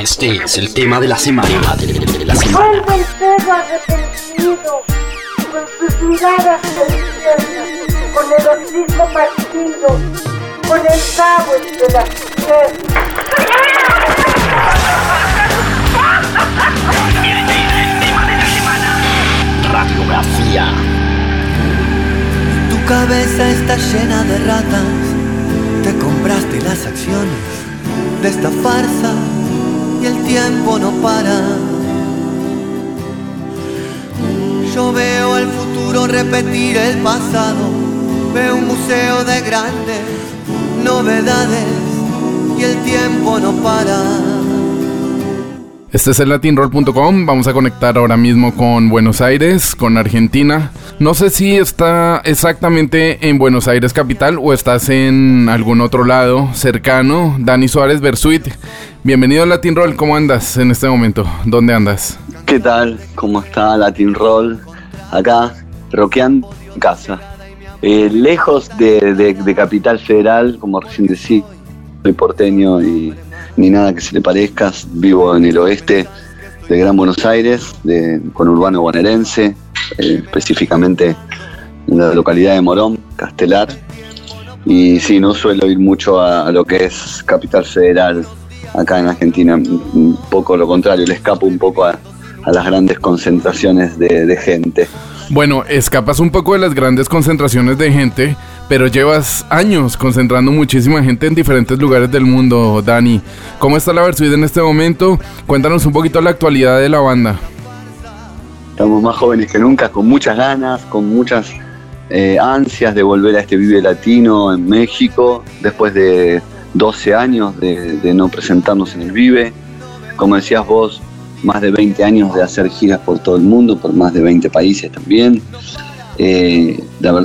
Este es el tema de la semana. De la semana. Vuelve el perro arrepentido, con sus miradas deliciosas, con el hocico partido, con el cabo entre las piernas. Radiografía. Tu cabeza está llena de ratas. Te compraste las acciones de esta farsa y el tiempo no para. Yo veo el futuro repetir el pasado. Veo un museo de grandes novedades y el tiempo no para. Este es el latinroll.com. Vamos a conectar ahora mismo con Buenos Aires, con Argentina. No sé si está exactamente en Buenos Aires capital o estás en algún otro lado cercano. Dani Suárez, Versuit. Bienvenido a Latin Roll. ¿Cómo andas en este momento? ¿Dónde andas? ¿Qué tal? ¿Cómo está Latin Roll? Acá, rockeando en casa. Eh, lejos de, de- de Capital Federal, como recién decía, soy porteño y ni nada que se le parezca. Vivo en el oeste de Gran Buenos Aires, de, con urbano bonaerense, eh, específicamente en la localidad de Morón, Castelar. Y sí, no suelo ir mucho a, lo que es Capital Federal acá en Argentina. Un poco lo contrario, le escapo un poco a, las grandes concentraciones de gente. Bueno, escapas un poco de las grandes concentraciones de gente, pero llevas años concentrando muchísima gente en diferentes lugares del mundo, Dani. ¿Cómo está la Versuit en este momento? Cuéntanos un poquito la actualidad de la banda. Estamos más jóvenes que nunca, con muchas ganas, con muchas eh, ansias de volver a este Vive Latino en México, después de 12 años de, no presentarnos en el Vive. Como decías vos, más de 20 años de hacer giras por todo el mundo, por más de 20 países también. Eh,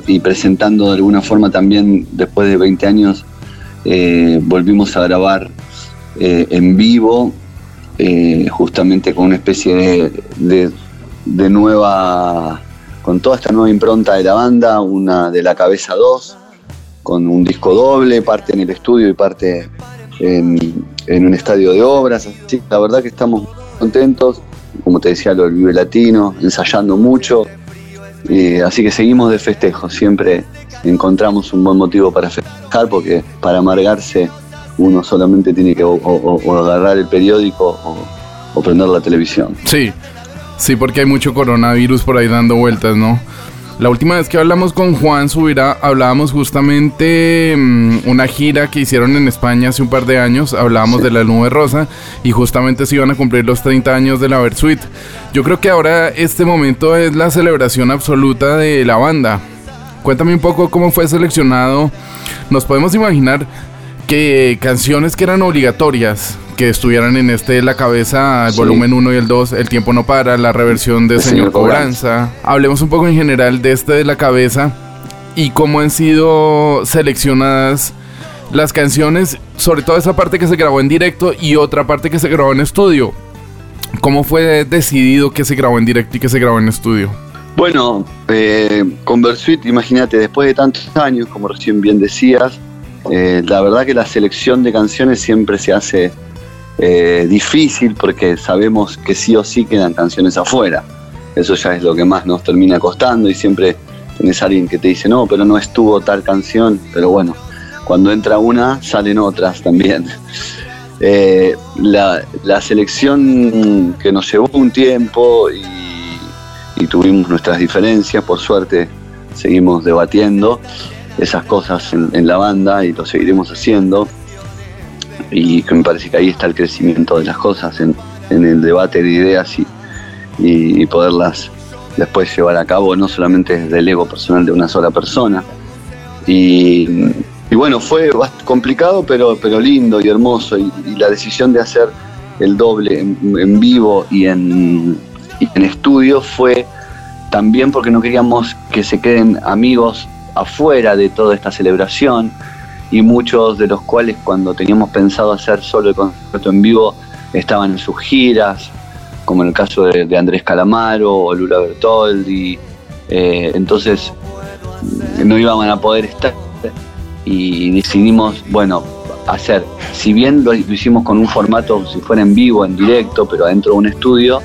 y presentando de alguna forma también, después de 20 años, eh, volvimos a grabar eh, en vivo, justamente con una especie de, de- nueva, con toda esta nueva impronta de la banda, una de la cabeza 2, con un disco doble, parte en el estudio y parte en, en un estadio de obras. Así, la verdad que estamos contentos, como te decía, lo del Vive Latino, ensayando mucho. Eh, así que seguimos de festejo, siempre encontramos un buen motivo para festejar, porque para amargarse uno solamente tiene que o, agarrar el periódico o prender la televisión. Sí, sí, porque hay mucho coronavirus por ahí dando vueltas, ¿no? La última vez que hablamos con Juan Subirá, hablábamos justamente mm, una gira que hicieron en España hace un par de años, hablábamos de la nube rosa y justamente se iban a cumplir los 30 años de la Versuit. Yo creo que ahora este momento es la celebración absoluta de la banda. Cuéntame un poco cómo fue seleccionado. Nos podemos imaginar que canciones que eran obligatorias que estuvieran en este La Cabeza, el Sí. volumen 1 y el 2, El Tiempo No Para, la reversión de El Señor Señor Cobranza. Hablemos un poco en general de este de La Cabeza y cómo han sido seleccionadas las canciones, sobre todo esa parte que se grabó en directo y otra parte que se grabó en estudio. ¿Cómo fue decidido que se grabó en directo y que se grabó en estudio? Bueno, eh, con Versuit, imagínate, después de tantos años, como recién bien decías, eh, la verdad que la selección de canciones siempre se hace eh, difícil porque sabemos que sí o sí quedan canciones afuera. Eso ya es lo que más nos termina costando y siempre tenés alguien que te dice, no, pero no estuvo tal canción, pero bueno, cuando entra una salen otras también. Eh, la, la selección que nos llevó un tiempo y tuvimos nuestras diferencias, por suerte seguimos debatiendo esas cosas en, en la banda y lo seguiremos haciendo. Y que me parece que ahí está el crecimiento de las cosas, en, en el debate de ideas y, y- poderlas después llevar a cabo, no solamente desde el ego personal de una sola persona. Y, y bueno, fue complicado, pero, pero lindo y hermoso. Y, y la decisión de hacer el doble en, en vivo y en, y en estudio fue también porque no queríamos que se queden amigos afuera de toda esta celebración y muchos de los cuales cuando teníamos pensado hacer solo el concierto en vivo estaban en sus giras, como en el caso de, Andrés Calamaro o Lula Bertoldi. Eh, entonces no iban a poder estar y decidimos, bueno, hacer, si bien lo, hicimos con un formato, si fuera en vivo, en directo, pero adentro de un estudio,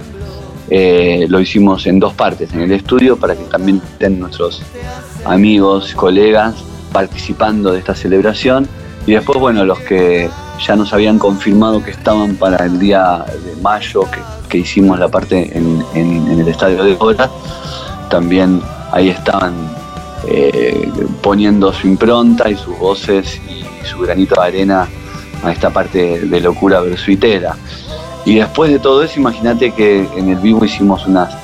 eh, lo hicimos en dos partes, en el estudio para que también estén nuestros amigos, colegas participando de esta celebración y después, bueno, los que ya nos habían confirmado que estaban para el día de mayo, que, hicimos la parte en, el estadio de Obra, también ahí estaban eh, poniendo su impronta y sus voces y su granito de arena a esta parte de locura versuitera. Y después de todo eso, imagínate que en el vivo hicimos unas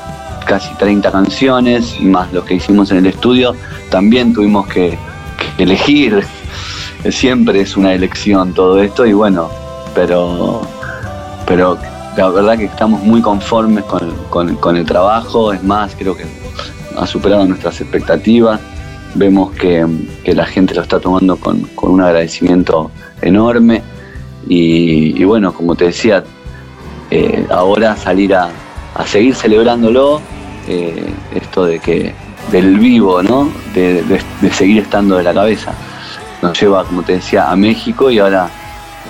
casi 30 canciones, más lo que hicimos en el estudio, también tuvimos que, elegir. Siempre es una elección todo esto y bueno, pero, pero la verdad que estamos muy conformes con, el trabajo, es más, creo que ha superado nuestras expectativas, vemos que, la gente lo está tomando con, un agradecimiento enorme. Y, bueno, como te decía, eh, ahora salir a, seguir celebrándolo, eh, esto de que del vivo, ¿no? De, seguir estando de la cabeza. Nos lleva, como te decía, a México y ahora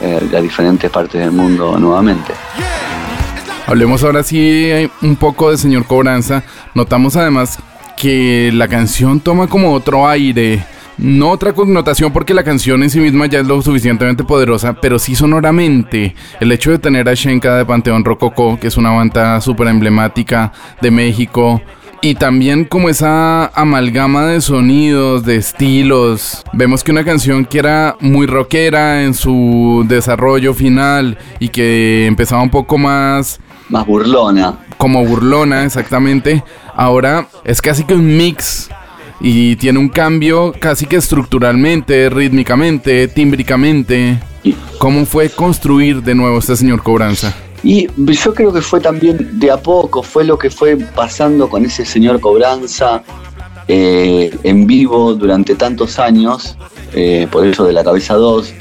eh, a diferentes partes del mundo nuevamente. Hablemos ahora sí un poco de Señor Cobranza. Notamos además que la canción toma como otro aire no otra connotación porque la canción en sí misma ya es lo suficientemente poderosa, pero sí sonoramente. El hecho de tener a Shenka de Panteón Rococó, que es una banda súper emblemática de México, y también como esa amalgama de sonidos, de estilos. Vemos que una canción que era muy rockera en su desarrollo final y que empezaba un poco más... Más burlona. Como burlona, exactamente. Ahora es casi que un mix y tiene un cambio casi que estructuralmente, rítmicamente, tímbricamente. ¿Cómo fue construir de nuevo este señor Cobranza? Y yo creo que fue también de a poco, fue lo que fue pasando con ese señor Cobranza eh, en vivo durante tantos años, eh, por eso de la cabeza 2,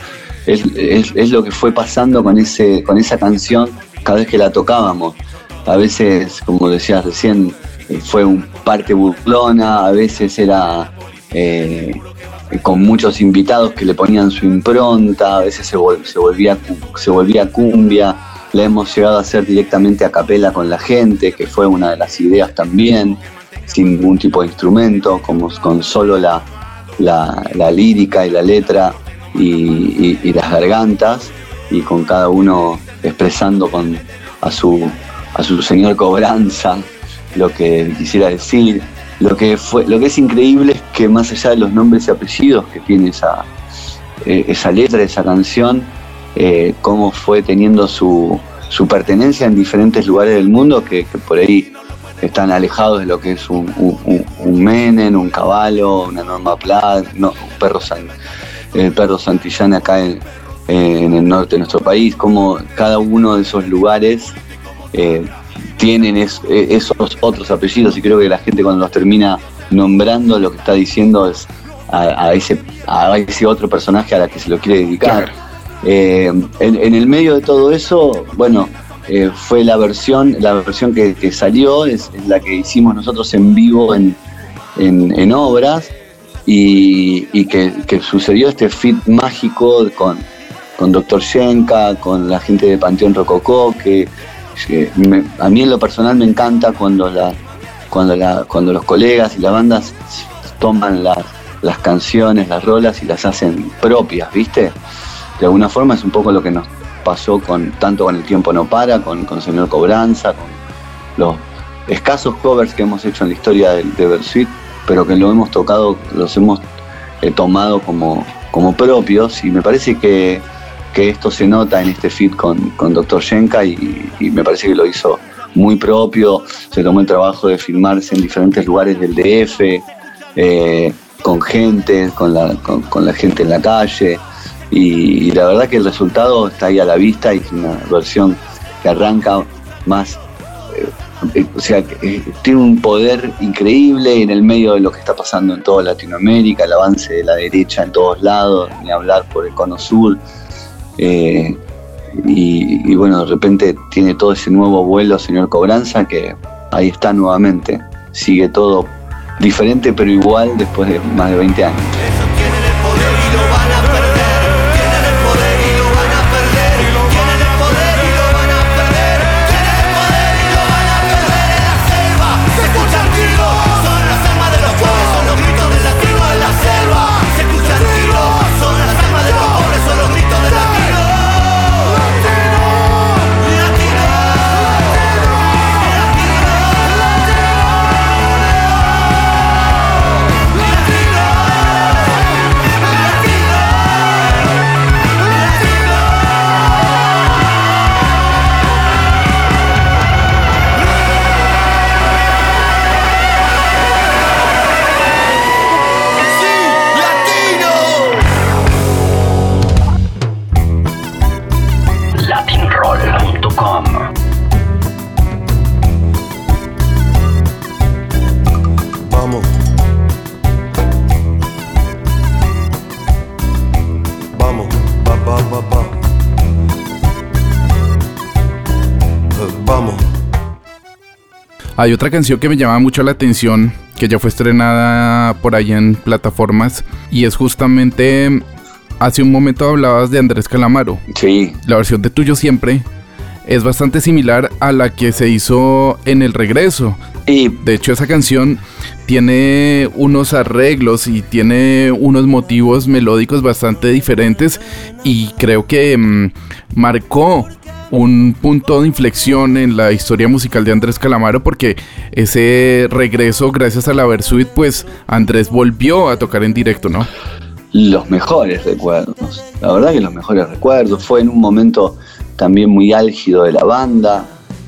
es, lo que fue pasando con, ese, con esa canción cada vez que la tocábamos. A veces, como decías recién, fue un parte burlona, a veces era eh, con muchos invitados que le ponían su impronta, a veces se, volvía, se volvía cumbia, la hemos llegado a hacer directamente a capela con la gente, que fue una de las ideas también, sin ningún tipo de instrumento, como con solo la, la, lírica y la letra y, y, las gargantas, y con cada uno expresando con, a, su, a su señor cobranza lo que quisiera decir. Lo que, fue, lo que es increíble es que más allá de los nombres y apellidos que tiene esa, eh, esa letra, esa canción, eh, cómo fue teniendo su, su, pertenencia en diferentes lugares del mundo que, por ahí están alejados de lo que es un, un, un Menem, un caballo, una Norma Plat, no, un perro el perro Santillán acá en, en, el norte de nuestro país, como cada uno de esos lugares eh, tienen e, esos otros apellidos y creo que la gente cuando los termina nombrando lo que está diciendo es a, ese, a ese otro personaje a la que se lo quiere dedicar. Eh, en, el medio de todo eso, bueno, eh, fue la versión, la versión que, salió, es, la que hicimos nosotros en vivo en, en, obras y, que, sucedió este fit mágico con, con Dr. Shenka, con la gente de Panteón Rococó, que a mí en lo personal me encanta cuando, los colegas y las bandas toman las canciones, las rolas y las hacen propias, ¿viste? De alguna forma es un poco lo que nos pasó con tanto con El Tiempo No Para, con, con Señor Cobranza, con los escasos covers que hemos hecho en la historia de, de Bersuit, pero que lo hemos tocado, los hemos eh, tomado como, como propios y me parece que que esto se nota en este fit con, con Dr. Shenka y, me parece que lo hizo muy propio, se tomó el trabajo de filmarse en diferentes lugares del DF, eh, con gente, con la, con, la gente en la calle y, la verdad que el resultado está ahí a la vista y es una versión que arranca más, eh, o sea, eh, tiene un poder increíble en el medio de lo que está pasando en toda Latinoamérica, el avance de la derecha en todos lados, ni hablar por el cono sur. Eh, y, bueno, de repente tiene todo ese nuevo vuelo, señor Cobranza, que ahí está nuevamente. Sigue todo diferente, pero igual después de más de 20 años. Hay otra canción que me llama mucho la atención, que ya fue estrenada por ahí en plataformas, y es justamente, hace un momento hablabas de Andrés Calamaro. Sí, La versión de Tuyo Siempre es bastante similar a la que se hizo en El Regreso. y De hecho, esa canción tiene unos arreglos y tiene unos motivos melódicos bastante diferentes y creo que mm, marcó un punto de inflexión en la historia musical de Andrés Calamaro porque ese regreso gracias a la Versuit pues Andrés volvió a tocar en directo, ¿no? los mejores recuerdos. La verdad que los mejores recuerdos. Fue en un momento también muy álgido de la banda.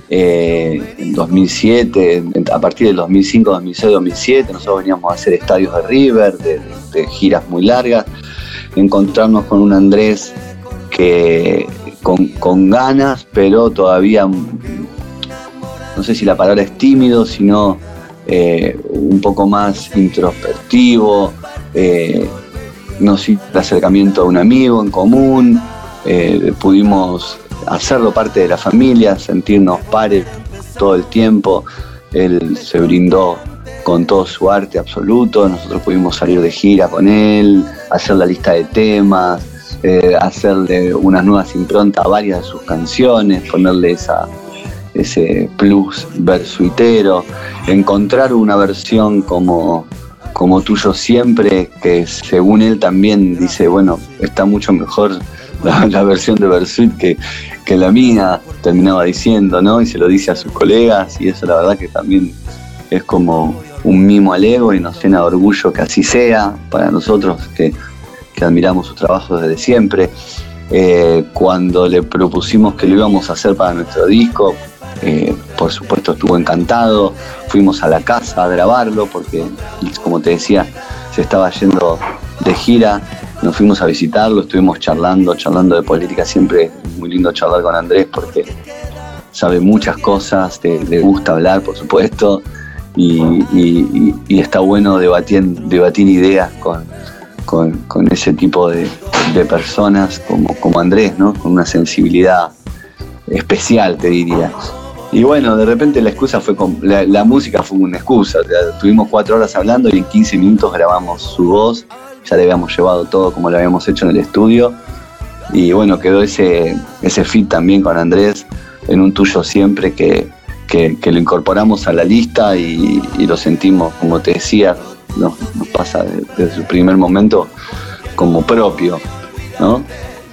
eh, en 2007, en- a partir del 2005, 2006, 2007, nosotros veníamos a hacer estadios de River, de, de giras muy largas. Encontrarnos con un Andrés que con, con ganas, pero todavía, mm, no sé si la palabra es tímido, sino eh, un poco más introspectivo. eh, nos hizo el acercamiento a un amigo en común, eh, pudimos hacerlo parte de la familia, sentirnos pares todo el tiempo, él se brindó con todo su arte absoluto, nosotros pudimos salir de gira con él, hacer la lista de temas, eh, hacerle unas nuevas improntas a varias de sus canciones, ponerle esa, ese plus versuitero, encontrar una versión como como tuyo siempre, que según él también dice, bueno, está mucho mejor la, la versión de Versuit que, que la mía, terminaba diciendo, ¿no? Y se lo dice a sus colegas, y eso la verdad que también es como un mimo al ego y nos llena de orgullo que así sea para nosotros que, que admiramos su trabajo desde siempre. Eh, cuando le propusimos que lo íbamos a hacer para nuestro disco, eh, por supuesto estuvo encantado, fuimos a la casa a grabarlo porque, como te decía, se estaba yendo de gira, nos fuimos a visitarlo, estuvimos charlando, charlando de política, siempre es muy lindo charlar con Andrés porque sabe muchas cosas, le gusta hablar, por supuesto, y está bueno debatir, debatir ideas con, con, ese tipo de, personas como, como Andrés, ¿no? Con una sensibilidad especial, te diría. Y bueno, de repente la excusa fue, con- la, música fue una excusa. Estuvimos cuatro horas hablando y en 15 minutos grabamos su voz. Ya le habíamos llevado todo como lo habíamos hecho en el estudio. Y bueno, quedó ese, ese fit también con Andrés en un tuyo siempre que, que- lo incorporamos a la lista y lo sentimos, como te decía, nos, pasa de- desde su primer momento como propio, ¿no?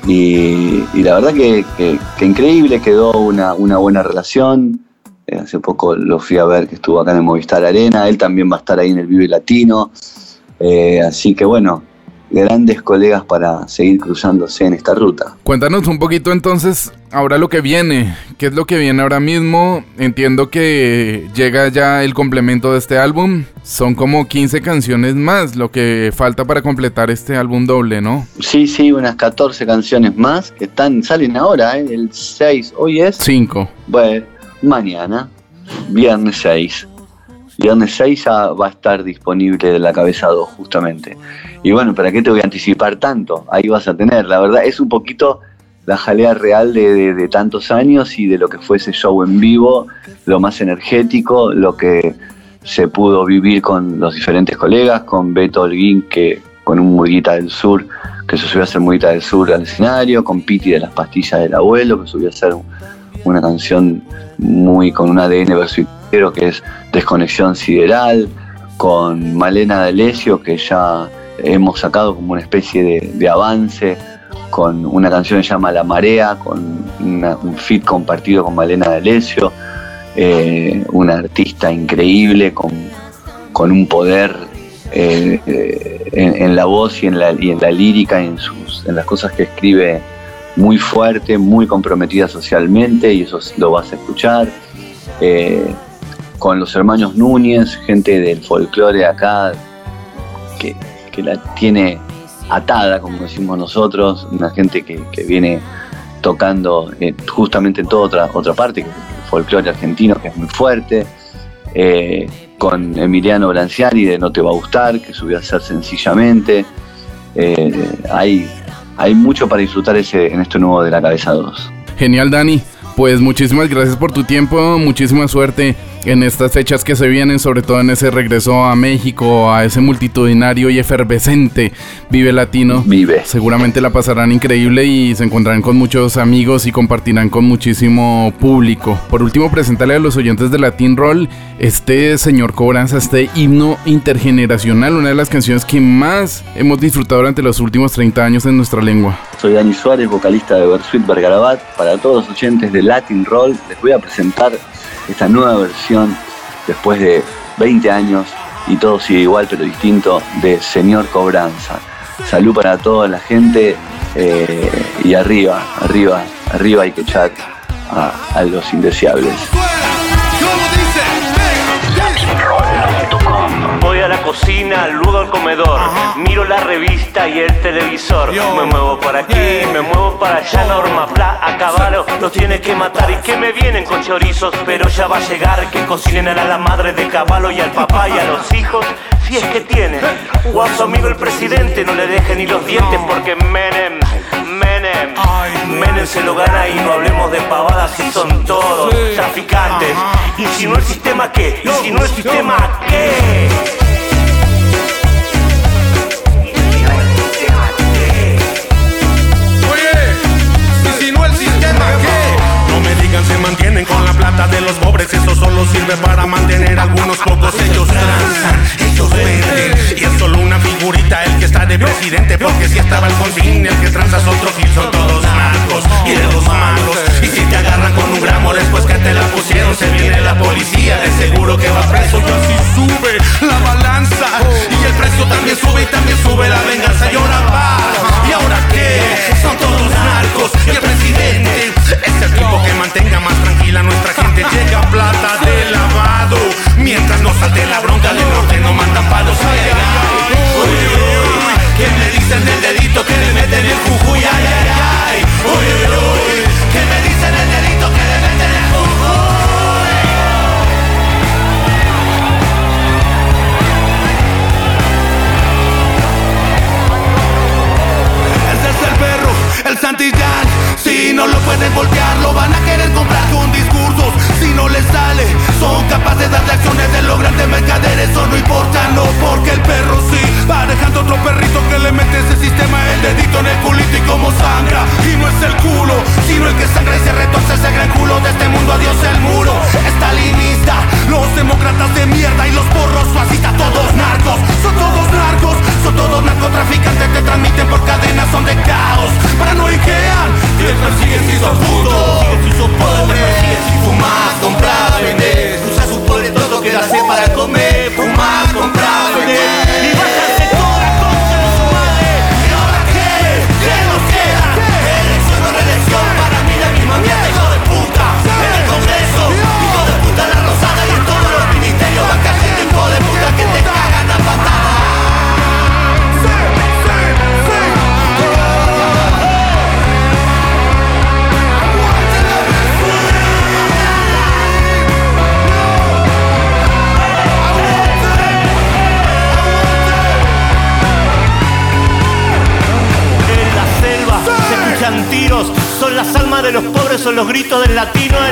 Y, la verdad que, increíble, quedó una, una buena relación. Eh, hace poco lo fui a ver que estuvo acá en el Movistar Arena, él también va a estar ahí en el Vive Latino. Eh, así que bueno, grandes colegas para seguir cruzándose en esta ruta. Cuéntanos un poquito entonces ahora lo que viene, qué es lo que viene ahora mismo. Entiendo que llega ya el complemento de este álbum. Son como 15 canciones más lo que falta para completar este álbum doble, ¿no? Sí, sí, unas 14 canciones más que están, salen ahora, ¿eh? el 6, hoy es, 5. bueno, mañana, viernes 6. Viernes 6 ya va a estar disponible de la cabeza 2, justamente. Y bueno, ¿para qué te voy a anticipar tanto? Ahí vas a tener, la verdad, es un poquito la jalea real de, de- tantos años y de lo que fue ese show en vivo, lo más energético, lo que se pudo vivir con los diferentes colegas, con Beto Holguín, que con un Murguita del Sur, que se subió a hacer Murguita del Sur al escenario, con Piti de las pastillas del abuelo, que subió a hacer una canción muy con un ADN versuitero que es Desconexión Sideral, con Malena D'Alessio, que ya hemos sacado como una especie de, avance, con una canción que se llama La Marea, con un fit compartido con Malena D'Alessio, eh, una artista increíble con, con un poder eh, en, en la voz y en la, y en la lírica, en, sus, en las cosas que escribe muy fuerte, muy comprometida socialmente y eso lo vas a escuchar. Eh, con los hermanos Núñez, gente del folclore acá que, que la tiene atada, como decimos nosotros, una gente que, que viene tocando eh, justamente en toda otra, otra parte, que el folclore argentino, que es muy fuerte. Eh, con Emiliano Branciani de No Te Va a Gustar, que subió a ser sencillamente. Eh, hay, hay mucho para disfrutar ese, en este nuevo de la cabeza 2. Genial, Dani. Pues muchísimas gracias por tu tiempo, muchísima suerte en estas fechas que se vienen, sobre todo en ese regreso a México, a ese multitudinario y efervescente Vive Latino. Vive. Seguramente la pasarán increíble y se encontrarán con muchos amigos y compartirán con muchísimo público. Por último, presentarle a los oyentes de Latin Roll este señor Cobranza, este himno intergeneracional, una de las canciones que más hemos disfrutado durante los últimos 30 años en nuestra lengua. Soy Dani Suárez, vocalista de Bersuit Bergarabat. Para todos los oyentes de Latin Roll, les voy a presentar esta nueva versión después de 20 años y todo sigue igual pero distinto de Señor Cobranza. Salud para toda la gente eh, y arriba, arriba, arriba hay que echar a, a los indeseables. Cocina, luego al comedor, miro la revista y el televisor. Me muevo por aquí, me muevo para allá, Norma Pla, a caballo, los tiene que matar y que me vienen con chorizos, pero ya va a llegar que cocinen a la madre de caballo y al papá y a los hijos, si es que tiene. O a su amigo el presidente, no le deje ni los dientes porque Menem, Menem, Menem se lo gana y no hablemos de pavadas si son todos traficantes. Y si no el sistema, ¿qué? Y si no el sistema, ¿qué? Se mantienen con la plata de los pobres, eso solo sirve para mantener algunos pocos. Ellos transan, ellos venden, y es solo una figurita el que está de presidente, porque si estaba el confín, el que transa es otro son todos narcos y de los malos. Y si te agarran con un gramo después que te la pusieron, se viene la policía, de seguro que va preso. Y así sube la balanza, los gritos del latino